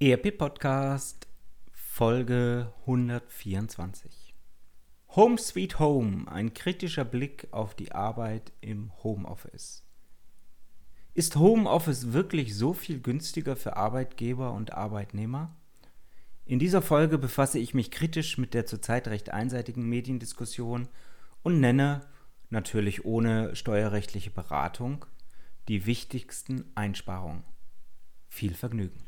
ERP Podcast Folge 124. Home Sweet Home, ein kritischer Blick auf die Arbeit im Homeoffice. Ist Homeoffice wirklich so viel günstiger für Arbeitgeber und Arbeitnehmer? In dieser Folge befasse ich mich kritisch mit der zurzeit recht einseitigen Mediendiskussion und nenne, natürlich ohne steuerrechtliche Beratung, die wichtigsten Einsparungen. Viel Vergnügen.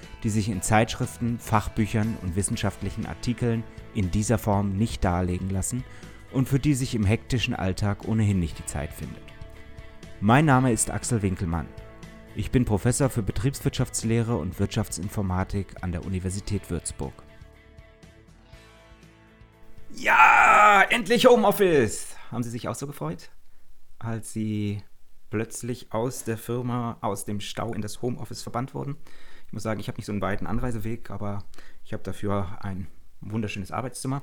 die sich in Zeitschriften, Fachbüchern und wissenschaftlichen Artikeln in dieser Form nicht darlegen lassen und für die sich im hektischen Alltag ohnehin nicht die Zeit findet. Mein Name ist Axel Winkelmann. Ich bin Professor für Betriebswirtschaftslehre und Wirtschaftsinformatik an der Universität Würzburg. Ja, endlich Homeoffice! Haben Sie sich auch so gefreut, als Sie plötzlich aus der Firma, aus dem Stau in das Homeoffice verbannt wurden? Ich muss sagen, ich habe nicht so einen weiten Anreiseweg, aber ich habe dafür ein wunderschönes Arbeitszimmer,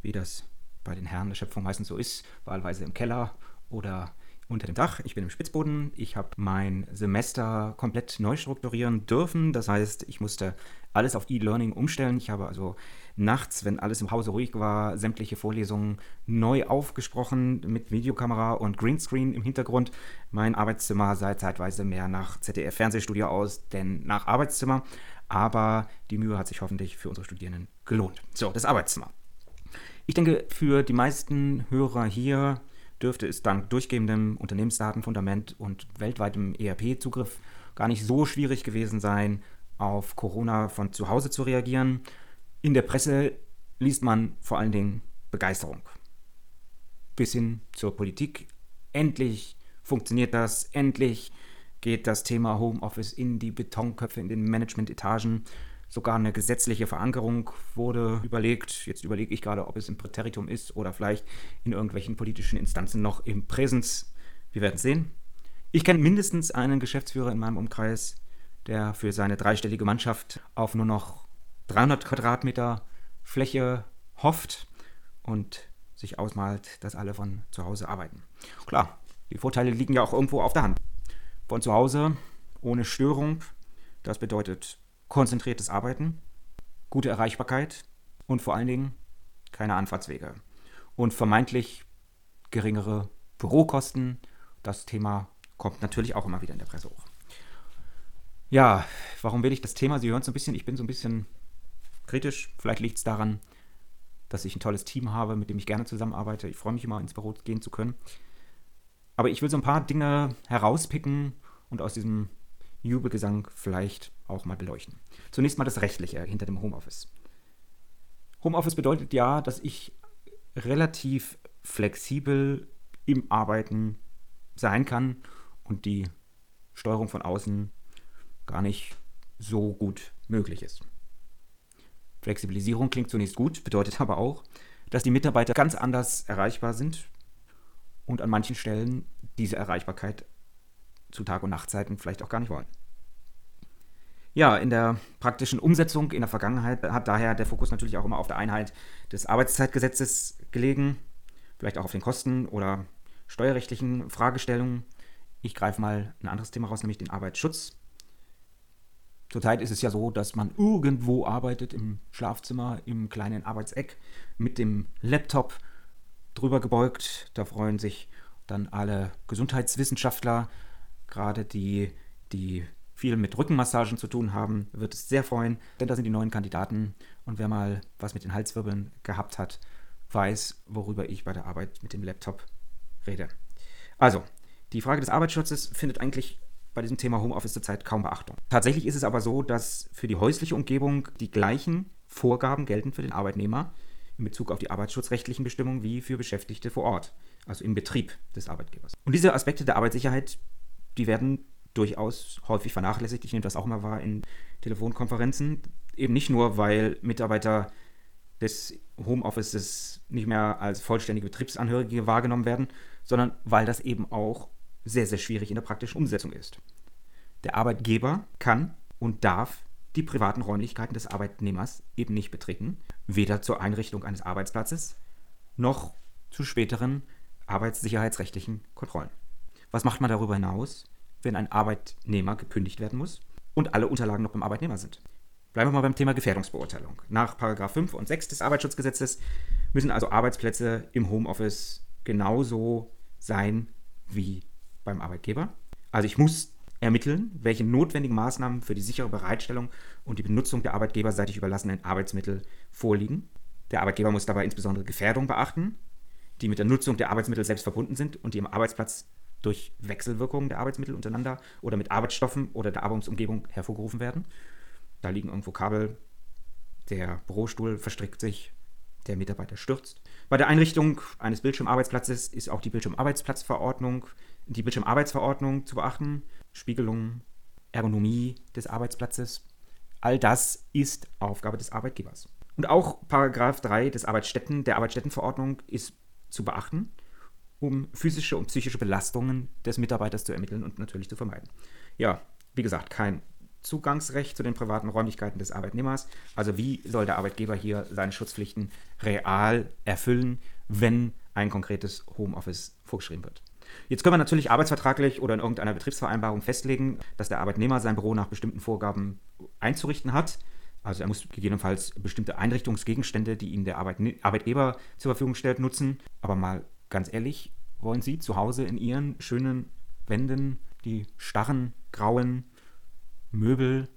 wie das bei den Herren der Schöpfung meistens so ist, wahlweise im Keller oder unter dem Dach. Ich bin im Spitzboden. Ich habe mein Semester komplett neu strukturieren dürfen. Das heißt, ich musste alles auf E-Learning umstellen. Ich habe also nachts, wenn alles im Hause ruhig war, sämtliche Vorlesungen neu aufgesprochen mit Videokamera und Greenscreen im Hintergrund. Mein Arbeitszimmer sah zeitweise mehr nach ZDF-Fernsehstudio aus, denn nach Arbeitszimmer. Aber die Mühe hat sich hoffentlich für unsere Studierenden gelohnt. So, das Arbeitszimmer. Ich denke, für die meisten Hörer hier dürfte es dank durchgehendem Unternehmensdatenfundament und weltweitem ERP-Zugriff gar nicht so schwierig gewesen sein, auf Corona von zu Hause zu reagieren. In der Presse liest man vor allen Dingen Begeisterung. Bis hin zur Politik. Endlich funktioniert das, endlich geht das Thema Homeoffice in die Betonköpfe, in den Managementetagen. Sogar eine gesetzliche Verankerung wurde überlegt. Jetzt überlege ich gerade, ob es im Präteritum ist oder vielleicht in irgendwelchen politischen Instanzen noch im Präsens. Wir werden sehen. Ich kenne mindestens einen Geschäftsführer in meinem Umkreis, der für seine dreistellige Mannschaft auf nur noch 300 Quadratmeter Fläche hofft und sich ausmalt, dass alle von zu Hause arbeiten. Klar, die Vorteile liegen ja auch irgendwo auf der Hand. Von zu Hause ohne Störung, das bedeutet konzentriertes Arbeiten, gute Erreichbarkeit und vor allen Dingen keine Anfahrtswege und vermeintlich geringere Bürokosten. Das Thema kommt natürlich auch immer wieder in der Presse hoch. Ja, warum will ich das Thema? Sie hören es so ein bisschen, ich bin so ein bisschen kritisch. Vielleicht liegt es daran, dass ich ein tolles Team habe, mit dem ich gerne zusammenarbeite. Ich freue mich immer, ins Büro gehen zu können. Aber ich will so ein paar Dinge herauspicken und aus diesem Jubelgesang vielleicht auch mal beleuchten. Zunächst mal das Rechtliche hinter dem Homeoffice. Homeoffice bedeutet ja, dass ich relativ flexibel im Arbeiten sein kann und die Steuerung von außen gar nicht so gut möglich ist. Flexibilisierung klingt zunächst gut, bedeutet aber auch, dass die Mitarbeiter ganz anders erreichbar sind und an manchen Stellen diese Erreichbarkeit zu Tag- und Nachtzeiten vielleicht auch gar nicht wollen. Ja, in der praktischen Umsetzung in der Vergangenheit hat daher der Fokus natürlich auch immer auf der Einheit des Arbeitszeitgesetzes gelegen, vielleicht auch auf den Kosten oder steuerrechtlichen Fragestellungen. Ich greife mal ein anderes Thema raus, nämlich den Arbeitsschutz. Zurzeit ist es ja so, dass man irgendwo arbeitet im Schlafzimmer, im kleinen Arbeitseck mit dem Laptop drüber gebeugt. Da freuen sich dann alle Gesundheitswissenschaftler, gerade die, die viel mit Rückenmassagen zu tun haben, wird es sehr freuen, denn da sind die neuen Kandidaten. Und wer mal was mit den Halswirbeln gehabt hat, weiß, worüber ich bei der Arbeit mit dem Laptop rede. Also, die Frage des Arbeitsschutzes findet eigentlich bei diesem Thema Homeoffice zurzeit kaum Beachtung. Tatsächlich ist es aber so, dass für die häusliche Umgebung die gleichen Vorgaben gelten für den Arbeitnehmer in Bezug auf die arbeitsschutzrechtlichen Bestimmungen wie für Beschäftigte vor Ort, also im Betrieb des Arbeitgebers. Und diese Aspekte der Arbeitssicherheit, die werden durchaus häufig vernachlässigt. Ich nehme das auch mal wahr in Telefonkonferenzen. Eben nicht nur, weil Mitarbeiter des Homeoffices nicht mehr als vollständige Betriebsangehörige wahrgenommen werden, sondern weil das eben auch sehr, sehr schwierig in der praktischen Umsetzung ist. Der Arbeitgeber kann und darf die privaten Räumlichkeiten des Arbeitnehmers eben nicht betreten, weder zur Einrichtung eines Arbeitsplatzes noch zu späteren arbeitssicherheitsrechtlichen Kontrollen. Was macht man darüber hinaus, wenn ein Arbeitnehmer gekündigt werden muss und alle Unterlagen noch beim Arbeitnehmer sind? Bleiben wir mal beim Thema Gefährdungsbeurteilung. Nach 5 und 6 des Arbeitsschutzgesetzes müssen also Arbeitsplätze im Homeoffice genauso sein wie beim Arbeitgeber. Also ich muss ermitteln, welche notwendigen Maßnahmen für die sichere Bereitstellung und die Benutzung der arbeitgeberseitig überlassenen Arbeitsmittel vorliegen. Der Arbeitgeber muss dabei insbesondere Gefährdung beachten, die mit der Nutzung der Arbeitsmittel selbst verbunden sind und die im Arbeitsplatz durch Wechselwirkungen der Arbeitsmittel untereinander oder mit Arbeitsstoffen oder der Arbeitsumgebung hervorgerufen werden. Da liegen irgendwo Kabel, der Bürostuhl verstrickt sich, der Mitarbeiter stürzt. Bei der Einrichtung eines Bildschirmarbeitsplatzes ist auch die Bildschirmarbeitsplatzverordnung, die Bildschirmarbeitsverordnung zu beachten, Spiegelung, Ergonomie des Arbeitsplatzes. All das ist Aufgabe des Arbeitgebers. Und auch Paragraph 3 des Arbeitsstätten, der Arbeitsstättenverordnung ist zu beachten, um physische und psychische Belastungen des Mitarbeiters zu ermitteln und natürlich zu vermeiden. Ja, wie gesagt, kein Zugangsrecht zu den privaten Räumlichkeiten des Arbeitnehmers. Also wie soll der Arbeitgeber hier seine Schutzpflichten real erfüllen, wenn ein konkretes Homeoffice vorgeschrieben wird? Jetzt können wir natürlich arbeitsvertraglich oder in irgendeiner Betriebsvereinbarung festlegen, dass der Arbeitnehmer sein Büro nach bestimmten Vorgaben einzurichten hat. Also er muss gegebenenfalls bestimmte Einrichtungsgegenstände, die ihm der Arbeitgeber zur Verfügung stellt, nutzen. Aber mal ganz ehrlich, wollen Sie zu Hause in Ihren schönen Wänden die starren, grauen Möbel,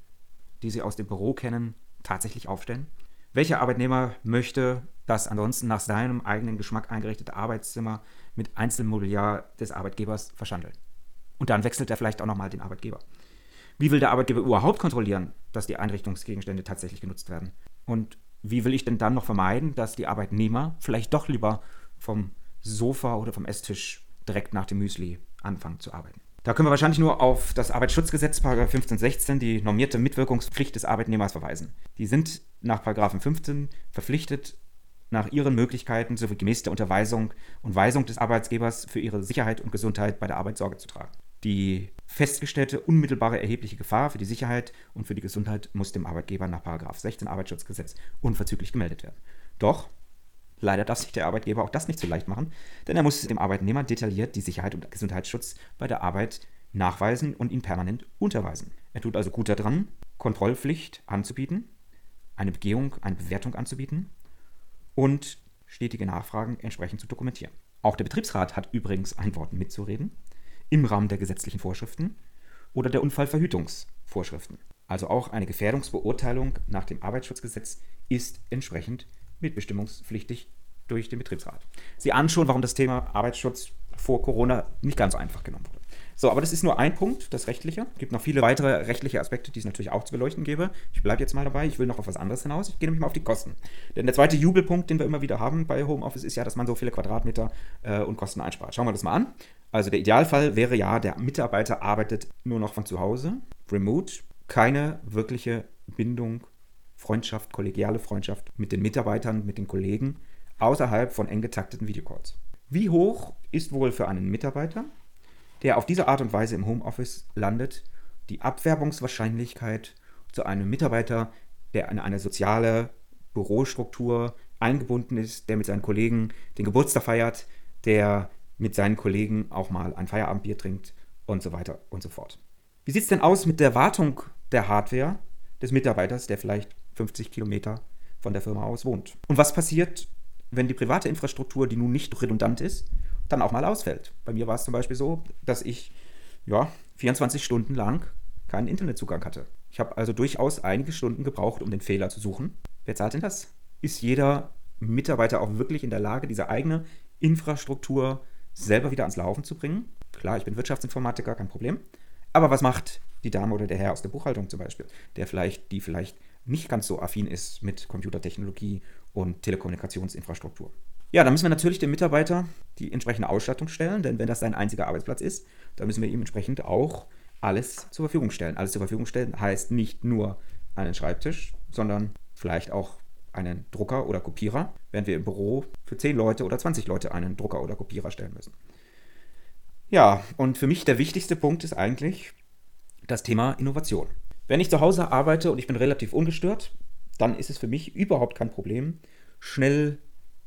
die Sie aus dem Büro kennen, tatsächlich aufstellen? Welcher Arbeitnehmer möchte das ansonsten nach seinem eigenen Geschmack eingerichtete Arbeitszimmer mit Einzelmobiliar des Arbeitgebers verschandeln? Und dann wechselt er vielleicht auch nochmal den Arbeitgeber. Wie will der Arbeitgeber überhaupt kontrollieren, dass die Einrichtungsgegenstände tatsächlich genutzt werden? Und wie will ich denn dann noch vermeiden, dass die Arbeitnehmer vielleicht doch lieber vom Sofa oder vom Esstisch direkt nach dem Müsli anfangen zu arbeiten? Da können wir wahrscheinlich nur auf das Arbeitsschutzgesetz, 1516, die normierte Mitwirkungspflicht des Arbeitnehmers verweisen. Die sind nach 15 verpflichtet, nach ihren Möglichkeiten sowie gemäß der Unterweisung und Weisung des Arbeitsgebers für ihre Sicherheit und Gesundheit bei der Arbeit Sorge zu tragen. Die festgestellte unmittelbare erhebliche Gefahr für die Sicherheit und für die Gesundheit muss dem Arbeitgeber nach 16 Arbeitsschutzgesetz unverzüglich gemeldet werden. Doch Leider darf sich der Arbeitgeber auch das nicht so leicht machen, denn er muss dem Arbeitnehmer detailliert die Sicherheit und Gesundheitsschutz bei der Arbeit nachweisen und ihn permanent unterweisen. Er tut also gut daran, Kontrollpflicht anzubieten, eine Begehung, eine Bewertung anzubieten und stetige Nachfragen entsprechend zu dokumentieren. Auch der Betriebsrat hat übrigens ein Wort mitzureden im Rahmen der gesetzlichen Vorschriften oder der Unfallverhütungsvorschriften. Also auch eine Gefährdungsbeurteilung nach dem Arbeitsschutzgesetz ist entsprechend mitbestimmungspflichtig durch den Betriebsrat. Sie ahnen schon, warum das Thema Arbeitsschutz vor Corona nicht ganz so einfach genommen wurde. So, aber das ist nur ein Punkt, das Rechtliche. Es gibt noch viele weitere rechtliche Aspekte, die es natürlich auch zu beleuchten gäbe. Ich bleibe jetzt mal dabei, ich will noch auf was anderes hinaus. Ich gehe nämlich mal auf die Kosten. Denn der zweite Jubelpunkt, den wir immer wieder haben bei Homeoffice, ist ja, dass man so viele Quadratmeter äh, und Kosten einspart. Schauen wir das mal an. Also der Idealfall wäre ja, der Mitarbeiter arbeitet nur noch von zu Hause, remote, keine wirkliche Bindung Freundschaft, kollegiale Freundschaft mit den Mitarbeitern, mit den Kollegen außerhalb von eng getakteten Videocalls. Wie hoch ist wohl für einen Mitarbeiter, der auf diese Art und Weise im Homeoffice landet, die Abwerbungswahrscheinlichkeit zu einem Mitarbeiter, der in eine soziale Bürostruktur eingebunden ist, der mit seinen Kollegen den Geburtstag feiert, der mit seinen Kollegen auch mal ein Feierabendbier trinkt und so weiter und so fort. Wie sieht es denn aus mit der Wartung der Hardware des Mitarbeiters, der vielleicht 50 Kilometer von der Firma aus wohnt. Und was passiert, wenn die private Infrastruktur, die nun nicht redundant ist, dann auch mal ausfällt? Bei mir war es zum Beispiel so, dass ich ja, 24 Stunden lang keinen Internetzugang hatte. Ich habe also durchaus einige Stunden gebraucht, um den Fehler zu suchen. Wer zahlt denn das? Ist jeder Mitarbeiter auch wirklich in der Lage, diese eigene Infrastruktur selber wieder ans Laufen zu bringen? Klar, ich bin Wirtschaftsinformatiker, kein Problem. Aber was macht die Dame oder der Herr aus der Buchhaltung zum Beispiel, der vielleicht, die vielleicht nicht ganz so affin ist mit Computertechnologie und Telekommunikationsinfrastruktur. Ja, dann müssen wir natürlich dem Mitarbeiter die entsprechende Ausstattung stellen, denn wenn das sein einziger Arbeitsplatz ist, dann müssen wir ihm entsprechend auch alles zur Verfügung stellen. Alles zur Verfügung stellen heißt nicht nur einen Schreibtisch, sondern vielleicht auch einen Drucker oder Kopierer, während wir im Büro für 10 Leute oder 20 Leute einen Drucker oder Kopierer stellen müssen. Ja, und für mich der wichtigste Punkt ist eigentlich das Thema Innovation. Wenn ich zu Hause arbeite und ich bin relativ ungestört, dann ist es für mich überhaupt kein Problem, schnell,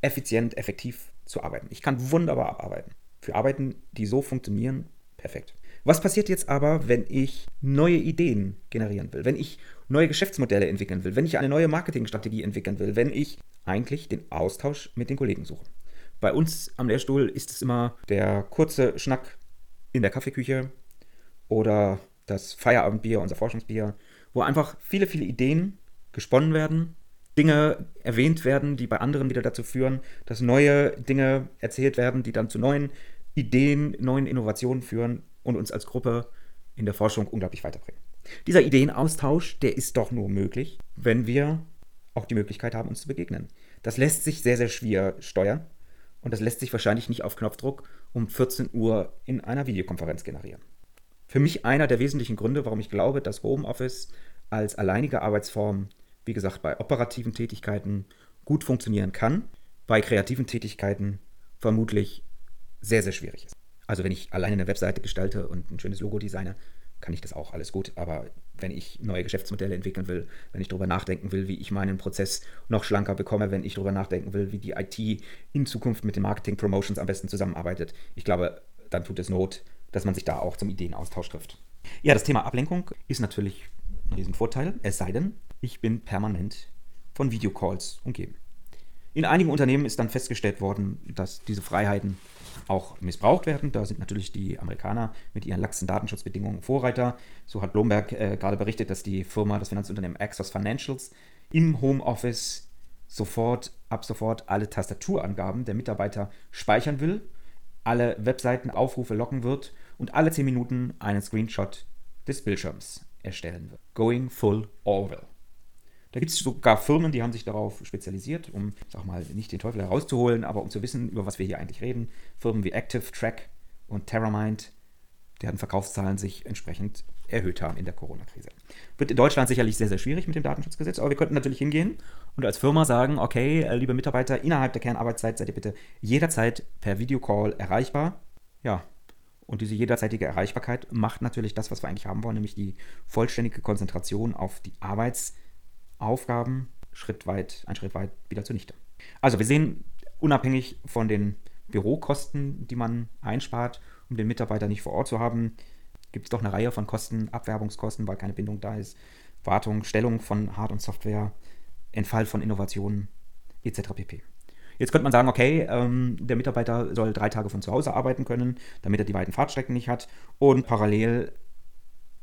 effizient, effektiv zu arbeiten. Ich kann wunderbar abarbeiten. Für Arbeiten, die so funktionieren, perfekt. Was passiert jetzt aber, wenn ich neue Ideen generieren will, wenn ich neue Geschäftsmodelle entwickeln will, wenn ich eine neue Marketingstrategie entwickeln will, wenn ich eigentlich den Austausch mit den Kollegen suche? Bei uns am Lehrstuhl ist es immer der kurze Schnack in der Kaffeeküche oder das Feierabendbier, unser Forschungsbier, wo einfach viele, viele Ideen gesponnen werden, Dinge erwähnt werden, die bei anderen wieder dazu führen, dass neue Dinge erzählt werden, die dann zu neuen Ideen, neuen Innovationen führen und uns als Gruppe in der Forschung unglaublich weiterbringen. Dieser Ideenaustausch, der ist doch nur möglich, wenn wir auch die Möglichkeit haben, uns zu begegnen. Das lässt sich sehr, sehr schwer steuern und das lässt sich wahrscheinlich nicht auf Knopfdruck um 14 Uhr in einer Videokonferenz generieren. Für mich einer der wesentlichen Gründe, warum ich glaube, dass Homeoffice als alleinige Arbeitsform, wie gesagt, bei operativen Tätigkeiten gut funktionieren kann, bei kreativen Tätigkeiten vermutlich sehr, sehr schwierig ist. Also wenn ich alleine eine Webseite gestalte und ein schönes Logo designe, kann ich das auch alles gut. Aber wenn ich neue Geschäftsmodelle entwickeln will, wenn ich darüber nachdenken will, wie ich meinen Prozess noch schlanker bekomme, wenn ich darüber nachdenken will, wie die IT in Zukunft mit den Marketing Promotions am besten zusammenarbeitet, ich glaube, dann tut es Not, dass man sich da auch zum Ideenaustausch trifft. Ja, das Thema Ablenkung ist natürlich ein Riesenvorteil, es sei denn, ich bin permanent von Videocalls umgeben. In einigen Unternehmen ist dann festgestellt worden, dass diese Freiheiten auch missbraucht werden. Da sind natürlich die Amerikaner mit ihren laxen Datenschutzbedingungen Vorreiter. So hat Bloomberg äh, gerade berichtet, dass die Firma, das Finanzunternehmen Access Financials, im Homeoffice sofort, ab sofort alle Tastaturangaben der Mitarbeiter speichern will, alle Webseitenaufrufe locken wird und alle 10 Minuten einen Screenshot des Bildschirms erstellen wird. Going full Orwell. Da gibt es sogar Firmen, die haben sich darauf spezialisiert, um, sag mal, nicht den Teufel herauszuholen, aber um zu wissen, über was wir hier eigentlich reden. Firmen wie Active, Track und TerraMind, deren Verkaufszahlen sich entsprechend erhöht haben in der Corona-Krise. Wird in Deutschland sicherlich sehr, sehr schwierig mit dem Datenschutzgesetz, aber wir könnten natürlich hingehen und als Firma sagen, okay, äh, liebe Mitarbeiter, innerhalb der Kernarbeitszeit seid ihr bitte jederzeit per Videocall erreichbar. Ja, und diese jederzeitige Erreichbarkeit macht natürlich das, was wir eigentlich haben wollen, nämlich die vollständige Konzentration auf die Arbeitszeit Aufgaben Schritt weit, ein Schritt weit wieder zunichte. Also wir sehen, unabhängig von den Bürokosten, die man einspart, um den Mitarbeiter nicht vor Ort zu haben, gibt es doch eine Reihe von Kosten, Abwerbungskosten, weil keine Bindung da ist, Wartung, Stellung von Hard- und Software, Entfall von Innovationen etc. pp. Jetzt könnte man sagen, okay, ähm, der Mitarbeiter soll drei Tage von zu Hause arbeiten können, damit er die weiten Fahrtstrecken nicht hat und parallel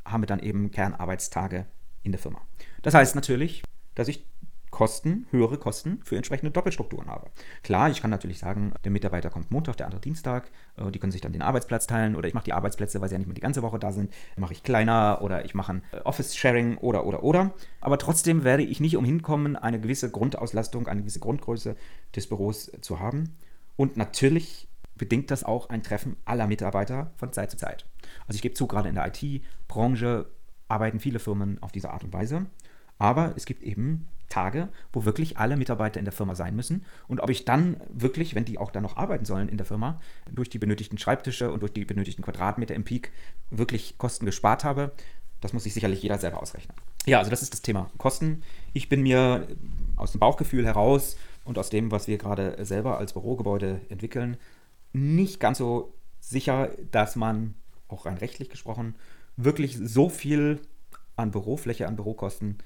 haben wir dann eben Kernarbeitstage in der Firma. Das heißt natürlich, dass ich Kosten, höhere Kosten für entsprechende Doppelstrukturen habe. Klar, ich kann natürlich sagen, der Mitarbeiter kommt Montag, der andere Dienstag, äh, die können sich dann den Arbeitsplatz teilen oder ich mache die Arbeitsplätze, weil sie ja nicht mehr die ganze Woche da sind, mache ich kleiner oder ich mache ein äh, Office-Sharing oder oder oder. Aber trotzdem werde ich nicht umhin kommen, eine gewisse Grundauslastung, eine gewisse Grundgröße des Büros zu haben. Und natürlich bedingt das auch ein Treffen aller Mitarbeiter von Zeit zu Zeit. Also ich gebe zu, gerade in der IT-Branche arbeiten viele Firmen auf diese Art und Weise. Aber es gibt eben Tage, wo wirklich alle Mitarbeiter in der Firma sein müssen. Und ob ich dann wirklich, wenn die auch dann noch arbeiten sollen in der Firma, durch die benötigten Schreibtische und durch die benötigten Quadratmeter im Peak wirklich Kosten gespart habe, das muss sich sicherlich jeder selber ausrechnen. Ja, also das ist das Thema Kosten. Ich bin mir aus dem Bauchgefühl heraus und aus dem, was wir gerade selber als Bürogebäude entwickeln, nicht ganz so sicher, dass man, auch rein rechtlich gesprochen, wirklich so viel an Bürofläche, an Bürokosten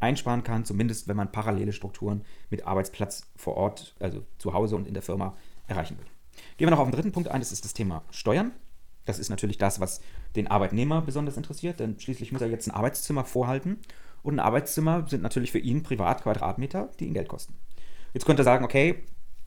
einsparen kann, zumindest wenn man parallele Strukturen mit Arbeitsplatz vor Ort, also zu Hause und in der Firma erreichen will. Gehen wir noch auf den dritten Punkt ein, das ist das Thema Steuern. Das ist natürlich das, was den Arbeitnehmer besonders interessiert, denn schließlich muss er jetzt ein Arbeitszimmer vorhalten und ein Arbeitszimmer sind natürlich für ihn privat Quadratmeter, die ihn Geld kosten. Jetzt könnte er sagen, okay,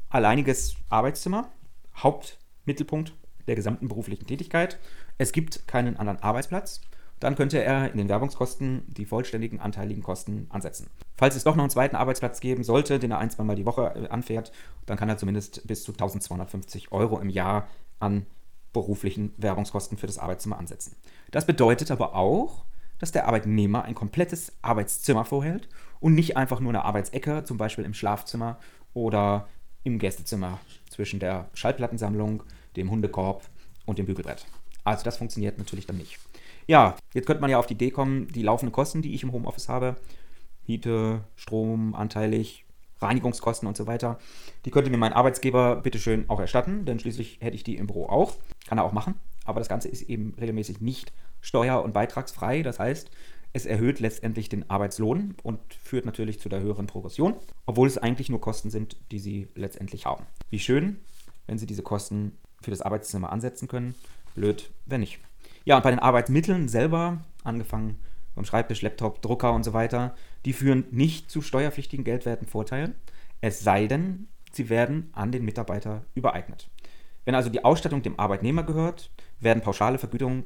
alleiniges Arbeitszimmer, Hauptmittelpunkt der gesamten beruflichen Tätigkeit. Es gibt keinen anderen Arbeitsplatz dann könnte er in den Werbungskosten die vollständigen anteiligen Kosten ansetzen. Falls es doch noch einen zweiten Arbeitsplatz geben sollte, den er ein, zweimal die Woche äh, anfährt, dann kann er zumindest bis zu 1250 Euro im Jahr an beruflichen Werbungskosten für das Arbeitszimmer ansetzen. Das bedeutet aber auch, dass der Arbeitnehmer ein komplettes Arbeitszimmer vorhält und nicht einfach nur eine Arbeitsecke, zum Beispiel im Schlafzimmer oder im Gästezimmer zwischen der Schallplattensammlung, dem Hundekorb und dem Bügelbrett. Also das funktioniert natürlich dann nicht. Ja, jetzt könnte man ja auf die Idee kommen, die laufenden Kosten, die ich im Homeoffice habe, Miete, Strom, anteilig, Reinigungskosten und so weiter, die könnte mir mein Arbeitsgeber bitteschön auch erstatten, denn schließlich hätte ich die im Büro auch. Kann er auch machen. Aber das Ganze ist eben regelmäßig nicht steuer- und beitragsfrei. Das heißt, es erhöht letztendlich den Arbeitslohn und führt natürlich zu der höheren Progression, obwohl es eigentlich nur Kosten sind, die Sie letztendlich haben. Wie schön, wenn Sie diese Kosten für das Arbeitszimmer ansetzen können. Blöd, wenn nicht. Ja, und bei den Arbeitsmitteln selber, angefangen beim Schreibtisch, Laptop, Drucker und so weiter, die führen nicht zu steuerpflichtigen geldwerten Vorteilen, es sei denn, sie werden an den Mitarbeiter übereignet. Wenn also die Ausstattung dem Arbeitnehmer gehört, werden pauschale Vergütungen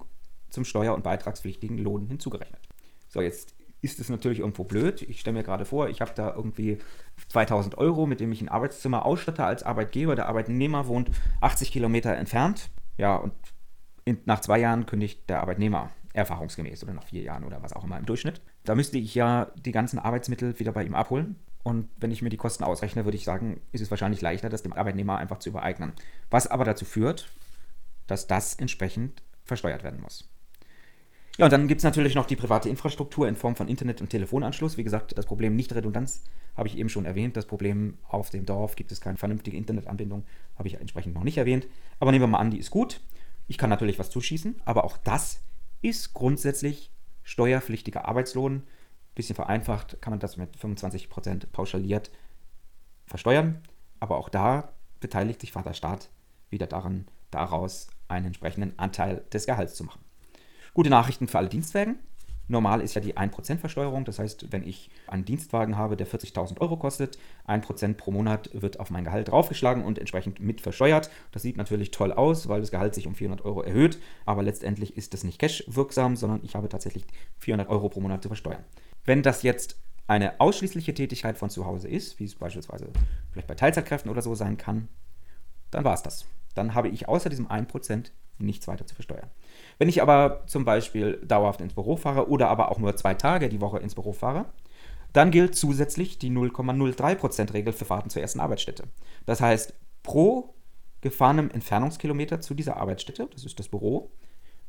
zum steuer- und beitragspflichtigen Lohn hinzugerechnet. So, jetzt ist es natürlich irgendwo blöd. Ich stelle mir gerade vor, ich habe da irgendwie 2000 Euro, mit dem ich ein Arbeitszimmer ausstatte als Arbeitgeber. Der Arbeitnehmer wohnt 80 Kilometer entfernt. Ja, und in, nach zwei Jahren kündigt der Arbeitnehmer erfahrungsgemäß oder nach vier Jahren oder was auch immer im Durchschnitt. Da müsste ich ja die ganzen Arbeitsmittel wieder bei ihm abholen. Und wenn ich mir die Kosten ausrechne, würde ich sagen, ist es wahrscheinlich leichter, das dem Arbeitnehmer einfach zu übereignen. Was aber dazu führt, dass das entsprechend versteuert werden muss. Ja, und dann gibt es natürlich noch die private Infrastruktur in Form von Internet- und Telefonanschluss. Wie gesagt, das Problem Nicht-Redundanz habe ich eben schon erwähnt. Das Problem auf dem Dorf gibt es keine vernünftige Internetanbindung, habe ich entsprechend noch nicht erwähnt. Aber nehmen wir mal an, die ist gut. Ich kann natürlich was zuschießen, aber auch das ist grundsätzlich steuerpflichtiger Arbeitslohn. Bisschen vereinfacht kann man das mit 25% pauschaliert versteuern. Aber auch da beteiligt sich Vaterstaat wieder daran, daraus einen entsprechenden Anteil des Gehalts zu machen. Gute Nachrichten für alle Dienstwagen. Normal ist ja die 1% Versteuerung. Das heißt, wenn ich einen Dienstwagen habe, der 40.000 Euro kostet, 1% pro Monat wird auf mein Gehalt draufgeschlagen und entsprechend mit versteuert. Das sieht natürlich toll aus, weil das Gehalt sich um 400 Euro erhöht. Aber letztendlich ist das nicht cash-wirksam, sondern ich habe tatsächlich 400 Euro pro Monat zu versteuern. Wenn das jetzt eine ausschließliche Tätigkeit von zu Hause ist, wie es beispielsweise vielleicht bei Teilzeitkräften oder so sein kann, dann war es das. Dann habe ich außer diesem 1% nichts weiter zu versteuern. Wenn ich aber zum Beispiel dauerhaft ins Büro fahre oder aber auch nur zwei Tage die Woche ins Büro fahre, dann gilt zusätzlich die 0,03%-Regel für Fahrten zur ersten Arbeitsstätte. Das heißt, pro gefahrenem Entfernungskilometer zu dieser Arbeitsstätte, das ist das Büro,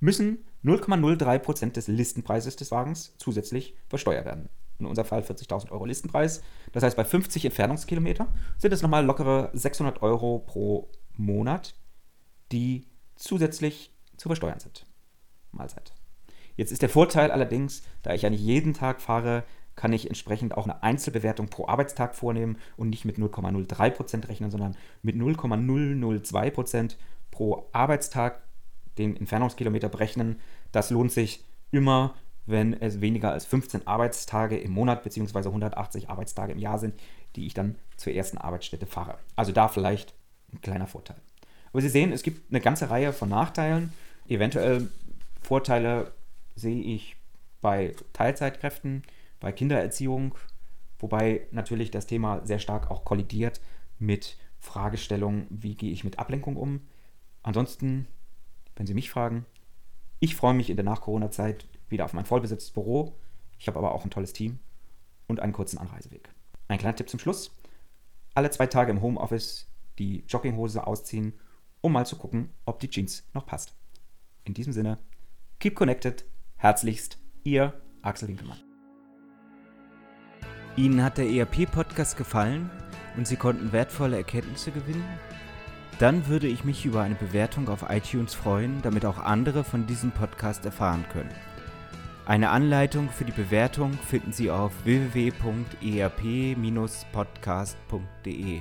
müssen 0,03% des Listenpreises des Wagens zusätzlich versteuert werden. In unserem Fall 40.000 Euro Listenpreis. Das heißt, bei 50 Entfernungskilometer sind es nochmal lockere 600 Euro pro Monat, die zusätzlich zu versteuern sind. Mahlzeit. Jetzt ist der Vorteil allerdings, da ich ja nicht jeden Tag fahre, kann ich entsprechend auch eine Einzelbewertung pro Arbeitstag vornehmen und nicht mit 0,03% rechnen, sondern mit 0,002% pro Arbeitstag den Entfernungskilometer berechnen. Das lohnt sich immer, wenn es weniger als 15 Arbeitstage im Monat bzw. 180 Arbeitstage im Jahr sind, die ich dann zur ersten Arbeitsstätte fahre. Also da vielleicht ein kleiner Vorteil. Aber Sie sehen, es gibt eine ganze Reihe von Nachteilen. Eventuell Vorteile sehe ich bei Teilzeitkräften, bei Kindererziehung, wobei natürlich das Thema sehr stark auch kollidiert mit Fragestellungen, wie gehe ich mit Ablenkung um. Ansonsten, wenn Sie mich fragen, ich freue mich in der Nach-Corona-Zeit wieder auf mein vollbesetztes Büro. Ich habe aber auch ein tolles Team und einen kurzen Anreiseweg. Ein kleiner Tipp zum Schluss. Alle zwei Tage im Homeoffice die Jogginghose ausziehen um mal zu gucken, ob die Jeans noch passt. In diesem Sinne, keep connected. Herzlichst, Ihr Axel Winkelmann. Ihnen hat der ERP-Podcast gefallen und Sie konnten wertvolle Erkenntnisse gewinnen? Dann würde ich mich über eine Bewertung auf iTunes freuen, damit auch andere von diesem Podcast erfahren können. Eine Anleitung für die Bewertung finden Sie auf www.erp-podcast.de.